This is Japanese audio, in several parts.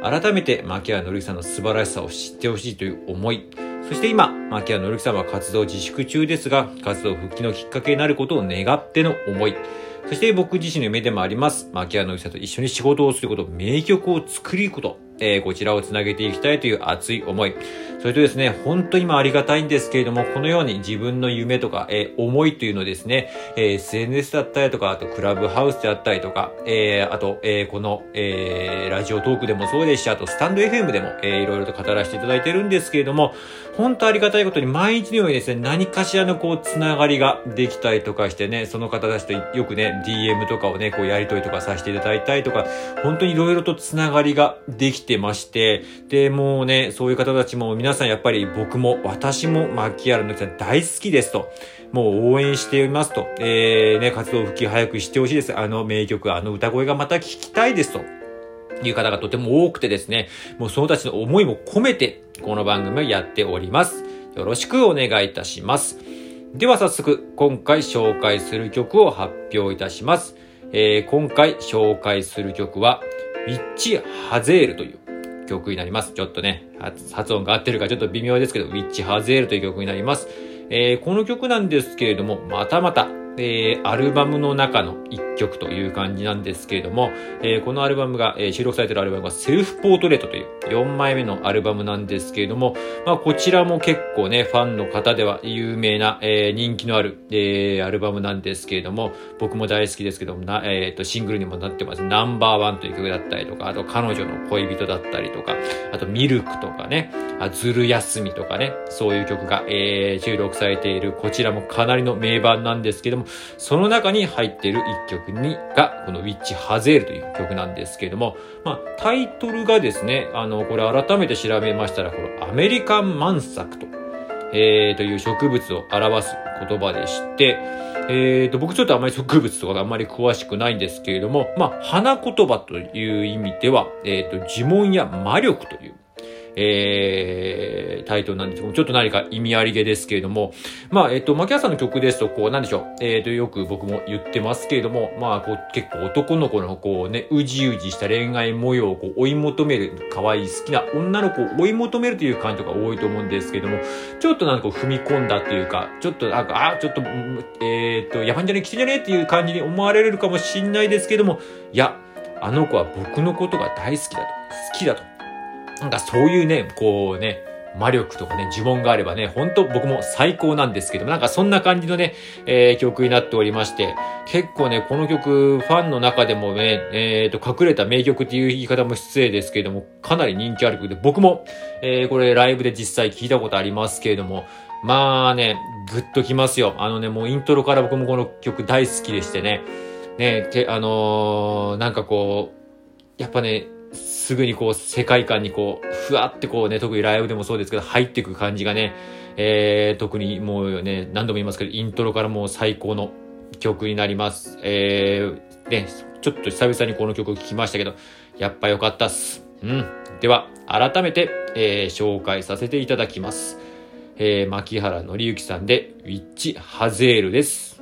改めて牧原紀之さんの素晴らしさを知ってほしいという思い、そして今、牧原紀之さんは活動自粛中ですが、活動復帰のきっかけになることを願っての思い、そして僕自身の夢でもあります、牧原紀之さんと一緒に仕事をすること、名曲を作りこと、えーこちらをつなげていきたいという熱い思い。それとですね、本当に今ありがたいんですけれども、このように自分の夢とか、えー思いというのですね、えー SNS だったりとか、あとクラブハウスであったりとか、えーあと、えーこの、えーラジオトークでもそうですし、あとスタンド FM でも、えーいろいろと語らせていただいてるんですけれども、本当ありがたいことに毎日のようにですね、何かしらのこう、つながりができたりとかしてね、その方たちとよくね、DM とかをね、こうやりとりとかさせていただいたりとか、本当にいろいろとつながりができてまして、で、もうね、そういう方たちも皆さんやっぱり僕も、私も牧原のさん大好きですと、もう応援していますと、えー、ね、活動復帰早くしてほしいです。あの名曲、あの歌声がまた聞きたいですと。いう方がとても多くてですね、もうそのたちの思いも込めて、この番組をやっております。よろしくお願いいたします。では早速、今回紹介する曲を発表いたします。えー今回紹介する曲は、ウィッチ・ハゼールという曲になります。ちょっとね、発音が合ってるかちょっと微妙ですけど、ウィッチ・ハゼールという曲になります。えーこの曲なんですけれども、またまた、えーアルバムの中の一曲という感じなんですけれども、えーこのアルバムが、えー収録されているアルバムがセルフポートレートという4枚目のアルバムなんですけれども、まあこちらも結構ね、ファンの方では有名な、えー人気のある、えーアルバムなんですけれども、僕も大好きですけども、なえーと、シングルにもなってます。ナンバーワンという曲だったりとか、あと彼女の恋人だったりとか、あとミルクとかね、あずる休みとかね、そういう曲が、えー収録されている、こちらもかなりの名盤なんですけども、その中に入っている一曲に、が、このウィッチ・ハゼールという曲なんですけれども、まあ、タイトルがですね、あの、これ改めて調べましたら、このアメリカンマンサクと、えー、という植物を表す言葉でして、えー、と、僕ちょっとあまり植物とかがあんまり詳しくないんですけれども、まあ、花言葉という意味では、えー、と、呪文や魔力という、えー、タイトルなんですけども、ちょっと何か意味ありげですけれども、まあ、えっ、と、牧原さんの曲ですと、こう、なんでしょう、えっ、と、よく僕も言ってますけれども、まあ、こう、結構男の子の、こうね、うじうじした恋愛模様をこう追い求める、可愛い好きな女の子を追い求めるという感じとか多いと思うんですけれども、ちょっとなんか踏み込んだというか、ちょっとなんか、あ、ちょっと、えっ、と、やばんじゃねえ、来てんじゃねえっていう感じに思われるかもしんないですけども、いや、あの子は僕のことが大好きだと、好きだと。なんかそういうね、こうね、魔力とかね、呪文があればね、本当僕も最高なんですけども、なんかそんな感じのね、えー曲になっておりまして、結構ね、この曲、ファンの中でもね、えーと、隠れた名曲っていう言い方も失礼ですけれども、かなり人気ある曲で、僕も、えーこれライブで実際聞いたことありますけれども、まあね、ぐっときますよ。あのね、もうイントロから僕もこの曲大好きでしてね、ね、てあのーなんかこう、やっぱね、すぐにこう世界観にこう、ふわってこうね、特にライブでもそうですけど、入っていく感じがね、えー、特にもうね、何度も言いますけど、イントロからもう最高の曲になります。えー、ね、ちょっと久々にこの曲聴きましたけど、やっぱ良かったっす。うん。では、改めて、えー、紹介させていただきます。えー、牧原紀之さんで、ウィッチ・ハゼールです。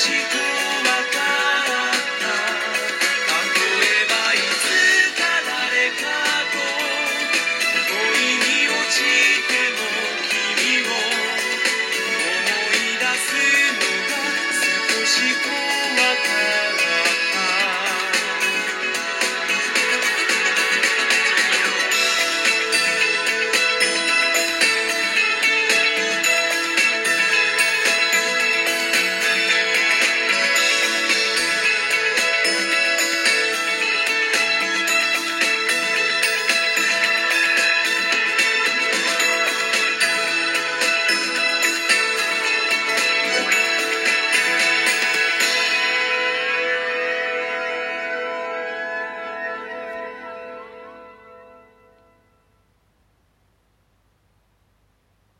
しく